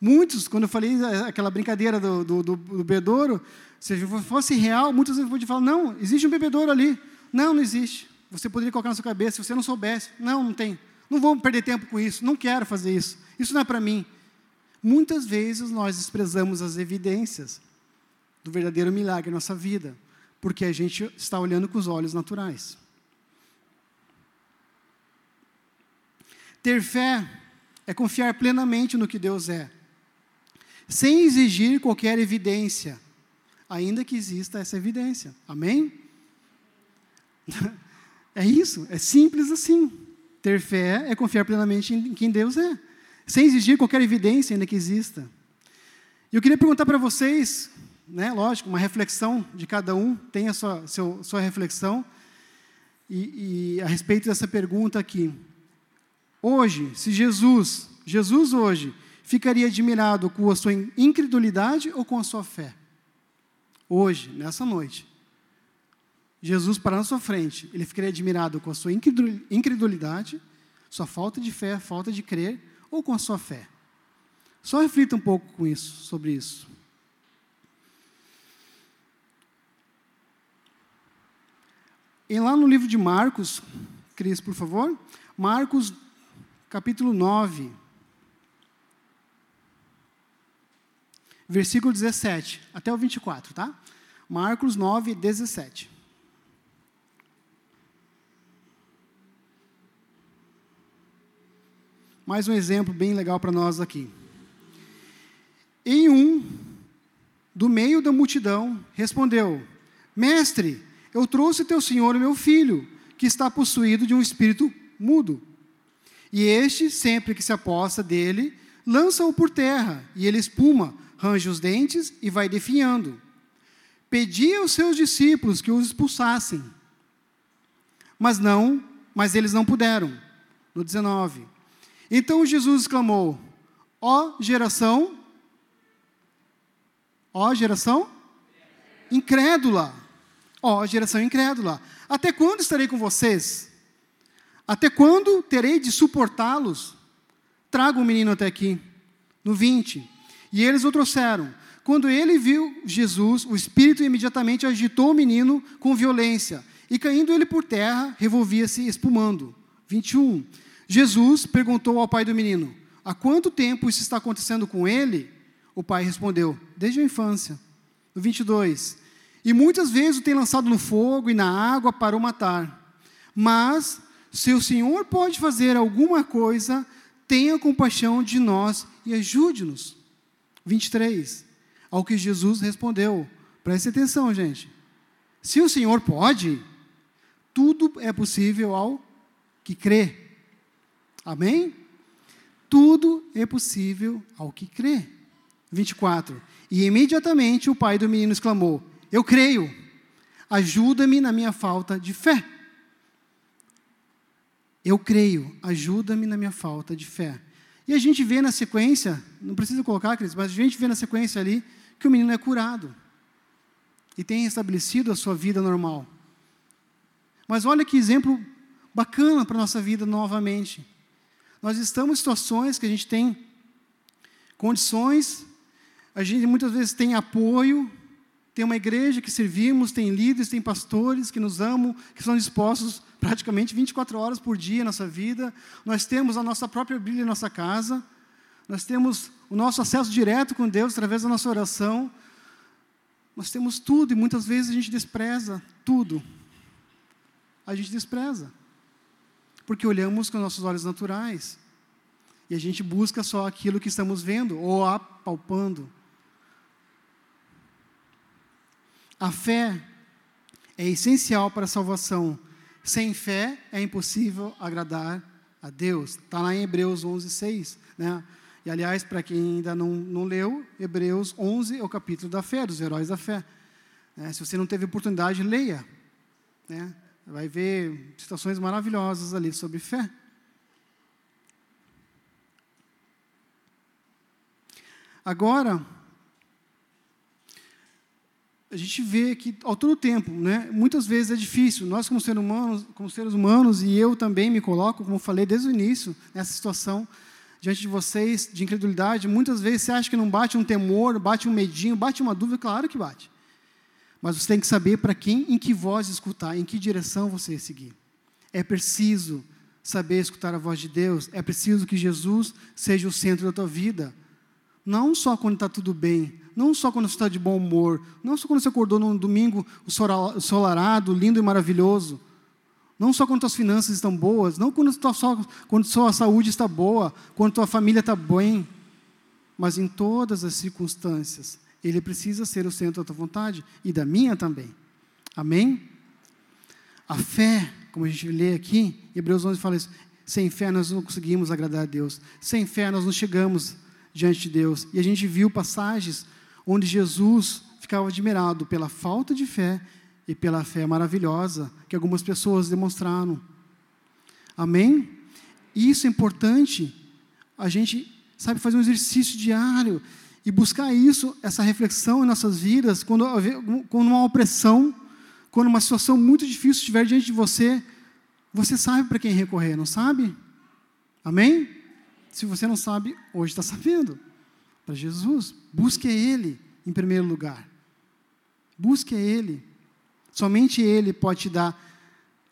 Muitos, quando eu falei aquela brincadeira do, do, do, do bebedouro, se fosse real, vezes pode falar, não, existe um bebedouro ali. Não, não existe. Você poderia colocar na sua cabeça, se você não soubesse. Não, não tem. Não vou perder tempo com isso, não quero fazer isso. Isso não é para mim. Muitas vezes nós desprezamos as evidências do verdadeiro milagre em nossa vida, porque a gente está olhando com os olhos naturais. Ter fé é confiar plenamente no que Deus é, sem exigir qualquer evidência, ainda que exista essa evidência. Amém? É isso, é simples assim. Ter fé é confiar plenamente em quem Deus é, sem exigir qualquer evidência, ainda que exista. E eu queria perguntar para vocês, né, lógico, uma reflexão de cada um, tem a sua, seu, sua reflexão, e, e a respeito dessa pergunta aqui. Hoje, se Jesus, Jesus hoje, ficaria admirado com a sua incredulidade ou com a sua fé? Hoje, nessa noite. Jesus para na sua frente, ele ficaria admirado com a sua incredulidade, sua falta de fé, falta de crer, ou com a sua fé? Só reflita um pouco com isso, sobre isso. E lá no livro de Marcos, Cris, por favor, Marcos capítulo 9, versículo 17, até o 24, tá? Marcos 9, 17. Mais um exemplo bem legal para nós aqui. Em um, do meio da multidão, respondeu: Mestre, eu trouxe teu senhor, meu filho, que está possuído de um espírito mudo. E este, sempre que se aposta dele, lança-o por terra, e ele espuma, range os dentes e vai definhando. Pedi aos seus discípulos que os expulsassem, mas não, mas eles não puderam. No 19. Então Jesus exclamou: Ó geração, ó geração incrédula, ó geração incrédula, até quando estarei com vocês? Até quando terei de suportá-los? Traga o menino até aqui. No 20. E eles o trouxeram. Quando ele viu Jesus, o Espírito imediatamente agitou o menino com violência. E caindo ele por terra, revolvia-se espumando. 21. Jesus perguntou ao pai do menino: Há quanto tempo isso está acontecendo com ele? O pai respondeu: Desde a infância. No 22. E muitas vezes o tem lançado no fogo e na água para o matar. Mas se o Senhor pode fazer alguma coisa, tenha compaixão de nós e ajude-nos. 23. Ao que Jesus respondeu. Preste atenção, gente. Se o Senhor pode, tudo é possível ao que crê. Amém? Tudo é possível ao que crê. 24. E imediatamente o pai do menino exclamou: Eu creio, ajuda-me na minha falta de fé. Eu creio, ajuda-me na minha falta de fé. E a gente vê na sequência, não precisa colocar, Cris, mas a gente vê na sequência ali que o menino é curado e tem restabelecido a sua vida normal. Mas olha que exemplo bacana para a nossa vida novamente. Nós estamos em situações que a gente tem condições, a gente muitas vezes tem apoio, tem uma igreja que servimos, tem líderes, tem pastores que nos amam, que são dispostos praticamente 24 horas por dia na nossa vida. Nós temos a nossa própria Bíblia em nossa casa. Nós temos o nosso acesso direto com Deus através da nossa oração. Nós temos tudo e muitas vezes a gente despreza tudo. A gente despreza. Porque olhamos com nossos olhos naturais. E a gente busca só aquilo que estamos vendo ou apalpando. A fé é essencial para a salvação. Sem fé é impossível agradar a Deus. Está lá em Hebreus 11, 6. Né? E, aliás, para quem ainda não, não leu, Hebreus 11 é o capítulo da fé, dos heróis da fé. Né? Se você não teve oportunidade, leia. Né? Vai ver situações maravilhosas ali sobre fé. Agora, a gente vê que ao todo tempo, né, muitas vezes é difícil. Nós como seres humanos, como seres humanos e eu também me coloco, como falei desde o início, nessa situação diante de vocês de incredulidade. Muitas vezes você acha que não bate um temor, bate um medinho, bate uma dúvida, claro que bate. Mas você tem que saber para quem, em que voz escutar, em que direção você seguir. É preciso saber escutar a voz de Deus. É preciso que Jesus seja o centro da tua vida. Não só quando está tudo bem, não só quando você está de bom humor, não só quando você acordou num domingo solarado, lindo e maravilhoso, não só quando as finanças estão boas, não quando, só, quando sua saúde está boa, quando tua família está bem, mas em todas as circunstâncias. Ele precisa ser o centro da tua vontade e da minha também. Amém? A fé, como a gente lê aqui, Hebreus 11 fala isso, sem fé nós não conseguimos agradar a Deus. Sem fé nós não chegamos diante de Deus. E a gente viu passagens onde Jesus ficava admirado pela falta de fé e pela fé maravilhosa que algumas pessoas demonstraram. Amém? Isso é importante, a gente, sabe, fazer um exercício diário e buscar isso, essa reflexão em nossas vidas, quando, quando uma opressão, quando uma situação muito difícil estiver diante de você, você sabe para quem recorrer, não sabe? Amém? Se você não sabe, hoje está sabendo. Para Jesus, busque Ele em primeiro lugar. Busque Ele. Somente Ele pode te dar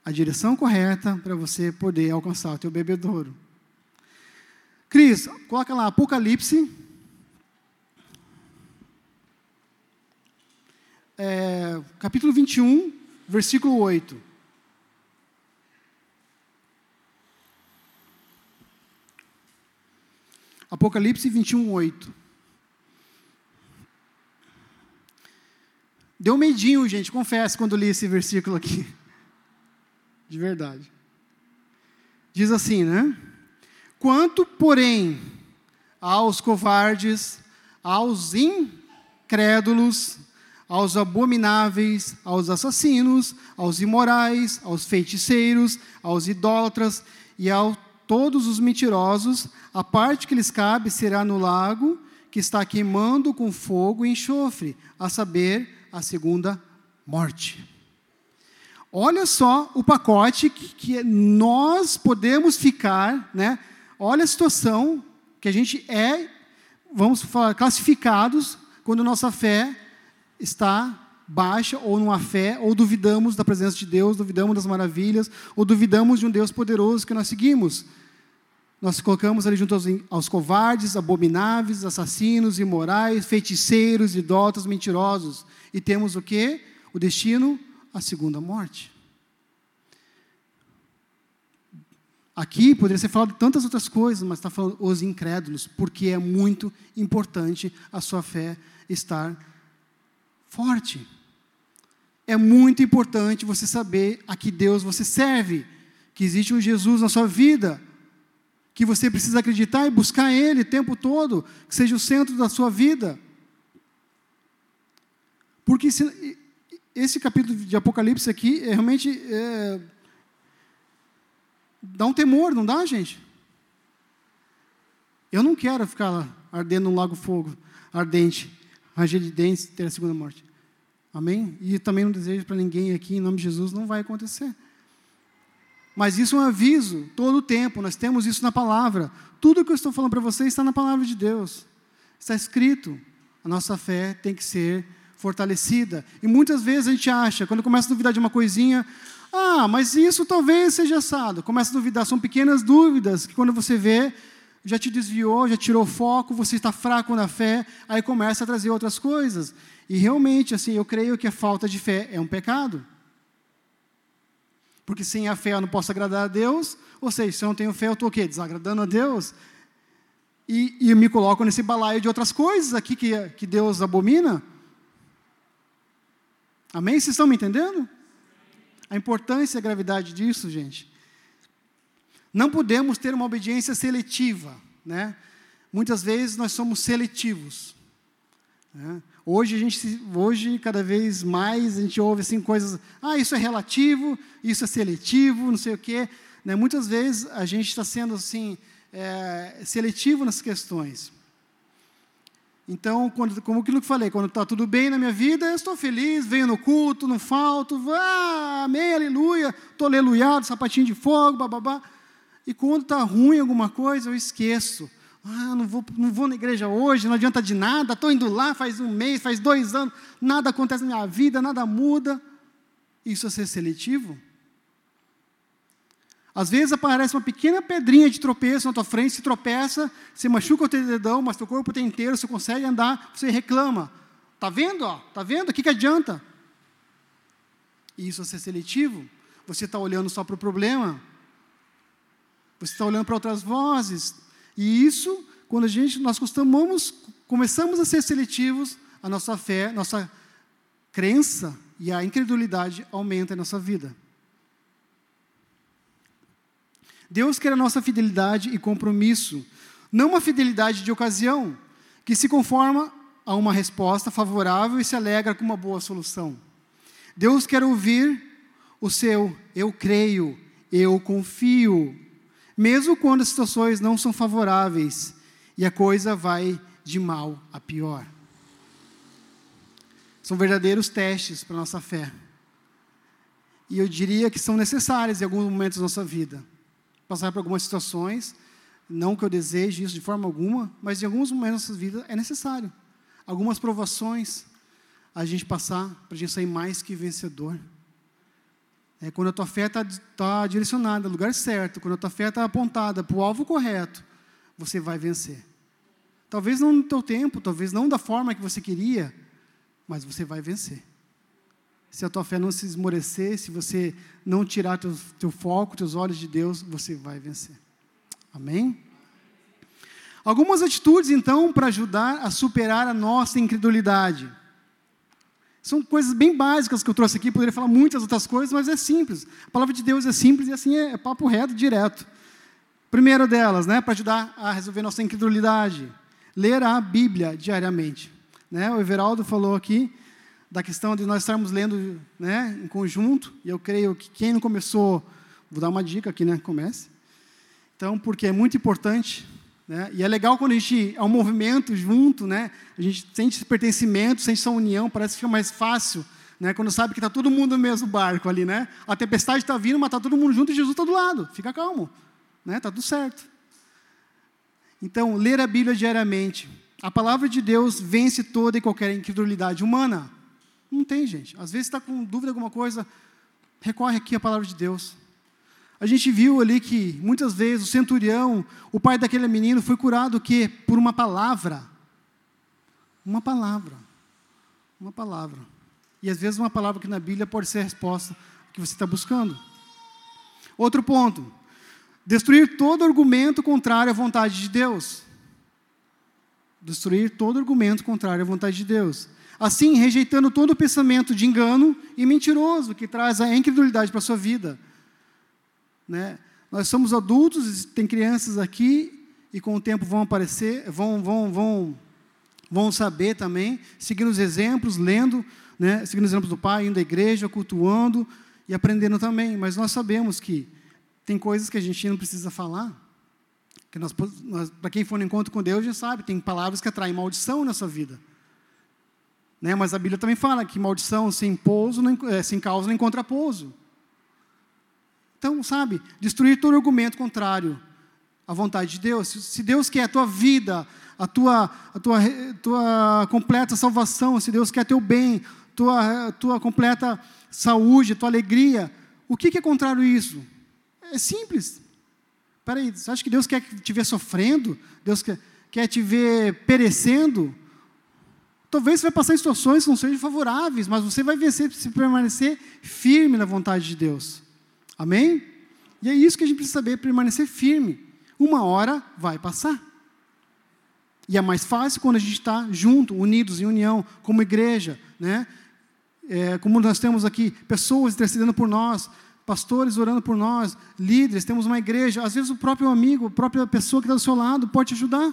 a direção correta para você poder alcançar o teu bebedouro. Cris, coloca lá Apocalipse. É, capítulo 21, versículo 8. Apocalipse 21, 8. Deu medinho, gente, confesso, quando li esse versículo aqui de verdade. Diz assim, né? Quanto, porém, aos covardes, aos incrédulos, aos abomináveis, aos assassinos, aos imorais, aos feiticeiros, aos idólatras e a todos os mentirosos, a parte que lhes cabe será no lago que está queimando com fogo e enxofre, a saber, a segunda morte. Olha só o pacote que, que nós podemos ficar, né? Olha a situação que a gente é, vamos falar, classificados quando nossa fé está baixa ou não há fé, ou duvidamos da presença de Deus, duvidamos das maravilhas, ou duvidamos de um Deus poderoso que nós seguimos. Nós colocamos ali junto aos, aos covardes, abomináveis, assassinos, imorais, feiticeiros, idólatras, mentirosos. E temos o que? O destino a segunda morte. Aqui poderia ser falado tantas outras coisas, mas está falando os incrédulos, porque é muito importante a sua fé estar forte. É muito importante você saber a que Deus você serve, que existe um Jesus na sua vida, que você precisa acreditar e buscar Ele o tempo todo, que seja o centro da sua vida. Porque se, esse capítulo de Apocalipse aqui é realmente é, dá um temor, não dá, gente? Eu não quero ficar ardendo num lago fogo ardente, ranger de dentes, ter a segunda morte. Amém? E também não desejo para ninguém aqui, em nome de Jesus, não vai acontecer. Mas isso é um aviso, todo o tempo, nós temos isso na palavra. Tudo que eu estou falando para vocês está na palavra de Deus. Está escrito. A nossa fé tem que ser fortalecida. E muitas vezes a gente acha, quando começa a duvidar de uma coisinha, ah, mas isso talvez seja assado. Começa a duvidar, são pequenas dúvidas que quando você vê, já te desviou, já tirou foco, você está fraco na fé, aí começa a trazer outras coisas. E realmente, assim, eu creio que a falta de fé é um pecado. Porque sem a fé eu não posso agradar a Deus, ou seja, se eu não tenho fé, eu estou o quê? Desagradando a Deus. E, e me coloco nesse balaio de outras coisas aqui que, que Deus abomina. Amém? Vocês estão me entendendo? A importância e a gravidade disso, gente. Não podemos ter uma obediência seletiva, né? Muitas vezes nós somos seletivos. Né? Hoje a gente, hoje cada vez mais a gente ouve assim coisas, ah, isso é relativo, isso é seletivo, não sei o quê. Né? Muitas vezes a gente está sendo assim é, seletivo nas questões. Então, quando, como aquilo que falei, quando está tudo bem na minha vida, eu estou feliz, venho no culto, não falto, ah, amém, aleluia, estou aleluiado, sapatinho de fogo, bababá. E quando está ruim alguma coisa, eu esqueço. Ah, não vou, não vou na igreja hoje, não adianta de nada, estou indo lá faz um mês, faz dois anos, nada acontece na minha vida, nada muda. Isso é ser seletivo? Às vezes aparece uma pequena pedrinha de tropeço na tua frente, se tropeça, você machuca o teu dedão, mas teu corpo tem inteiro, você consegue andar, você reclama. Tá vendo? Ó? Tá vendo? O que, que adianta? isso é ser seletivo? Você está olhando só para o problema? Você está olhando para outras vozes? E isso, quando a gente, nós costumamos, começamos a ser seletivos, a nossa fé, nossa crença e a incredulidade aumenta em nossa vida. Deus quer a nossa fidelidade e compromisso. não uma fidelidade de ocasião, que se conforma a uma resposta favorável e se alegra com uma boa solução. Deus quer ouvir o seu eu creio, eu confio, mesmo quando as situações não são favoráveis e a coisa vai de mal a pior. São verdadeiros testes para a nossa fé. E eu diria que são necessários em alguns momentos da nossa vida. Passar por algumas situações, não que eu deseje isso de forma alguma, mas em alguns momentos da nossa vida é necessário. Algumas provações, a gente passar para a gente sair mais que vencedor. É quando a tua fé está tá direcionada no lugar certo, quando a tua fé está apontada para o alvo correto, você vai vencer. Talvez não no teu tempo, talvez não da forma que você queria, mas você vai vencer se a tua fé não se esmorecer, se você não tirar teu, teu foco, teus olhos de Deus, você vai vencer. Amém? Algumas atitudes, então, para ajudar a superar a nossa incredulidade. São coisas bem básicas que eu trouxe aqui, poderia falar muitas outras coisas, mas é simples. A palavra de Deus é simples e assim é, é papo reto, direto. Primeira delas, né, para ajudar a resolver nossa incredulidade, ler a Bíblia diariamente. Né? O Everaldo falou aqui da questão de nós estarmos lendo né, em conjunto, e eu creio que quem não começou, vou dar uma dica aqui, né? Comece. Então, porque é muito importante, né? E é legal quando a gente é um movimento junto, né? A gente sente esse pertencimento, sente essa união, parece que fica mais fácil, né? Quando sabe que está todo mundo no mesmo barco ali, né? A tempestade está vindo, mas está todo mundo junto e Jesus está do lado. Fica calmo, né? Está tudo certo. Então, ler a Bíblia diariamente. A palavra de Deus vence toda e qualquer incredulidade humana. Não tem, gente. Às vezes está com dúvida de alguma coisa, recorre aqui à palavra de Deus. A gente viu ali que muitas vezes o centurião, o pai daquele menino, foi curado o quê? Por uma palavra. Uma palavra. Uma palavra. E às vezes uma palavra que na Bíblia pode ser a resposta que você está buscando. Outro ponto. Destruir todo argumento contrário à vontade de Deus. Destruir todo argumento contrário à vontade de Deus. Assim, rejeitando todo pensamento de engano e mentiroso que traz a incredulidade para a sua vida. Né? Nós somos adultos, tem crianças aqui, e com o tempo vão aparecer, vão, vão, vão, vão saber também, seguindo os exemplos, lendo, né? seguindo os exemplos do pai, indo à igreja, cultuando e aprendendo também. Mas nós sabemos que tem coisas que a gente não precisa falar. Que nós, nós para quem for no encontro com Deus, já sabe, tem palavras que atraem maldição na vida. Né? Mas a Bíblia também fala que maldição sem pouso, é, sem causa, não encontra pouso. Então, sabe, destruir todo argumento contrário à vontade de Deus. Se Deus quer a tua vida, a tua, a tua, tua completa salvação, se Deus quer teu bem, tua, tua completa saúde, tua alegria, o que, que é contrário a isso? É simples. Peraí, você acha que Deus quer te ver sofrendo? Deus quer, quer te ver perecendo? Talvez você vai passar em situações que não sejam favoráveis, mas você vai vencer se permanecer firme na vontade de Deus. Amém? E é isso que a gente precisa saber, permanecer firme. Uma hora vai passar. E é mais fácil quando a gente está junto, unidos em união, como igreja, né? É, como nós temos aqui pessoas intercedendo por nós, pastores orando por nós, líderes, temos uma igreja, às vezes o próprio amigo, a própria pessoa que está do seu lado pode te ajudar.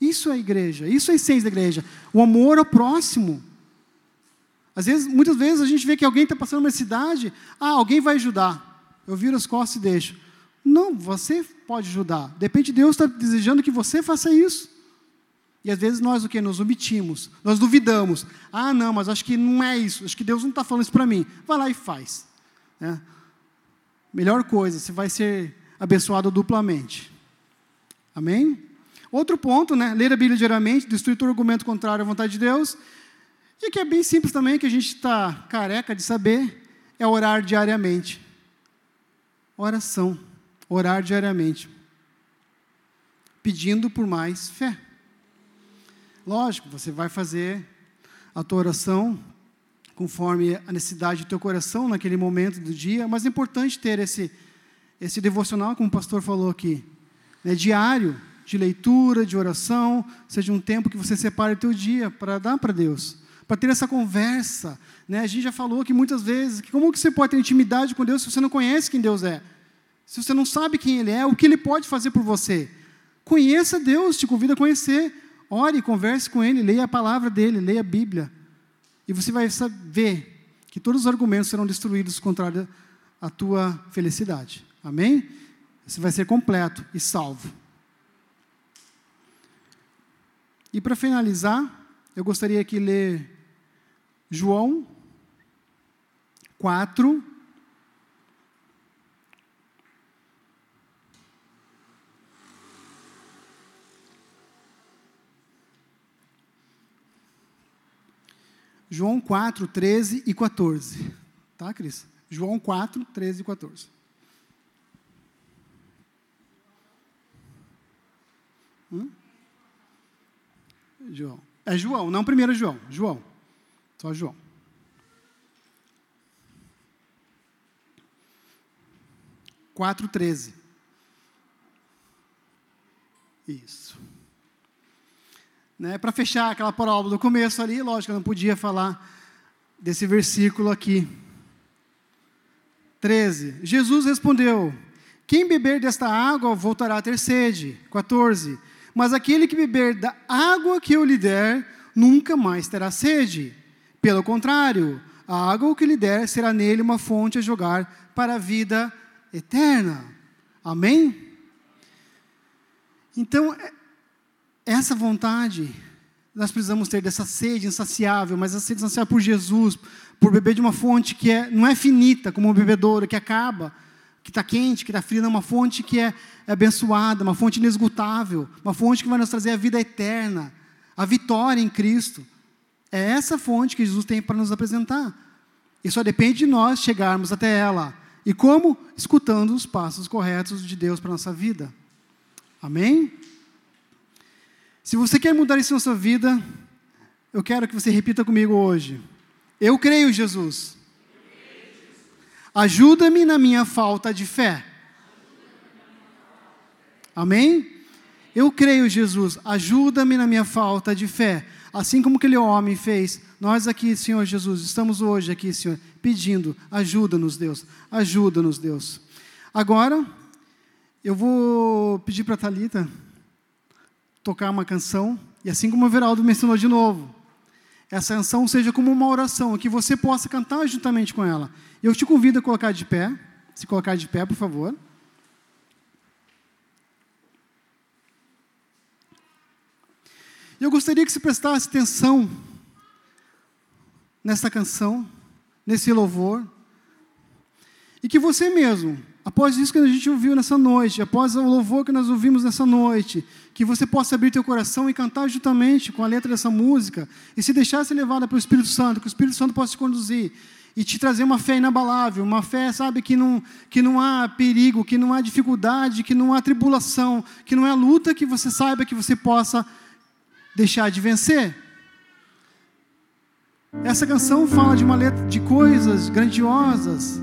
Isso é igreja, isso é a essência da igreja. O amor ao próximo. Às vezes, muitas vezes a gente vê que alguém está passando uma cidade, ah, alguém vai ajudar. Eu viro as costas e deixo. Não, você pode ajudar. De Deus está desejando que você faça isso. E às vezes nós o que? Nos omitimos, nós duvidamos. Ah, não, mas acho que não é isso, acho que Deus não está falando isso para mim. Vai lá e faz. Né? Melhor coisa, você vai ser abençoado duplamente. Amém? Outro ponto, né? Ler a Bíblia diariamente, destruir todo argumento contrário à vontade de Deus. E que é bem simples também, que a gente está careca de saber, é orar diariamente. Oração. Orar diariamente. Pedindo por mais fé. Lógico, você vai fazer a tua oração conforme a necessidade do teu coração naquele momento do dia, mas é importante ter esse, esse devocional, como o pastor falou aqui, né, diário, de leitura, de oração, seja um tempo que você separe o teu dia para dar para Deus, para ter essa conversa. Né? A gente já falou que muitas vezes, que como que você pode ter intimidade com Deus se você não conhece quem Deus é? Se você não sabe quem Ele é, o que Ele pode fazer por você? conheça Deus, te convida a conhecer. Ore, converse com Ele, leia a palavra dele, leia a Bíblia. E você vai ver que todos os argumentos serão destruídos contra a tua felicidade. Amém? Você vai ser completo e salvo. E para finalizar, eu gostaria de ler João 4, João 4, 13 e 14. Tá, Cris? João 4, 13 e 14. Hum? João. É João, não primeiro João. João. Só João. Quatro, treze. Isso. Né, Para fechar aquela parábola do começo ali, lógico, eu não podia falar desse versículo aqui. 13. Jesus respondeu: Quem beber desta água voltará a ter sede. 14. Mas aquele que beber da água que eu lhe der, nunca mais terá sede. Pelo contrário, a água que lhe der será nele uma fonte a jogar para a vida eterna. Amém? Então, é, essa vontade, nós precisamos ter dessa sede insaciável, mas essa sede insaciável por Jesus, por beber de uma fonte que é, não é finita, como um bebedouro, que acaba, que está quente, que está fria, não, uma fonte que é, é abençoada, uma fonte inesgotável, uma fonte que vai nos trazer a vida eterna, a vitória em Cristo. É essa fonte que Jesus tem para nos apresentar. E só depende de nós chegarmos até ela. E como? Escutando os passos corretos de Deus para a nossa vida. Amém? Se você quer mudar isso na sua vida, eu quero que você repita comigo hoje. Eu creio, Jesus. Ajuda-me na minha falta de fé. Amém? Eu creio, Jesus, ajuda-me na minha falta de fé. Assim como aquele homem fez, nós aqui, Senhor Jesus, estamos hoje aqui, Senhor, pedindo, ajuda-nos, Deus, ajuda-nos, Deus. Agora, eu vou pedir para a Thalita tocar uma canção, e assim como o Veraldo mencionou de novo, essa canção seja como uma oração, que você possa cantar juntamente com ela. Eu te convido a colocar de pé, se colocar de pé, por favor. Eu gostaria que você prestasse atenção nessa canção, nesse louvor, e que você mesmo, após isso que a gente ouviu nessa noite, após o louvor que nós ouvimos nessa noite, que você possa abrir teu coração e cantar juntamente com a letra dessa música e se deixar ser levada pelo Espírito Santo, que o Espírito Santo possa te conduzir e te trazer uma fé inabalável, uma fé, sabe, que não, que não há perigo, que não há dificuldade, que não há tribulação, que não há luta, que você saiba que você possa deixar de vencer. Essa canção fala de uma letra de coisas grandiosas.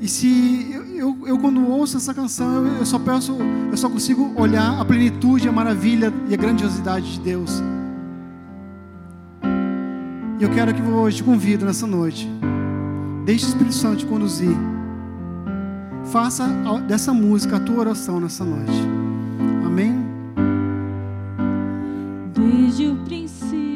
E se eu, eu, eu quando ouço essa canção, eu, eu, só peço, eu só consigo olhar a plenitude, a maravilha e a grandiosidade de Deus. E eu quero que hoje te convido nessa noite. Deixe o Espírito Santo te conduzir. Faça dessa música a tua oração nessa noite. Amém? Desde o princípio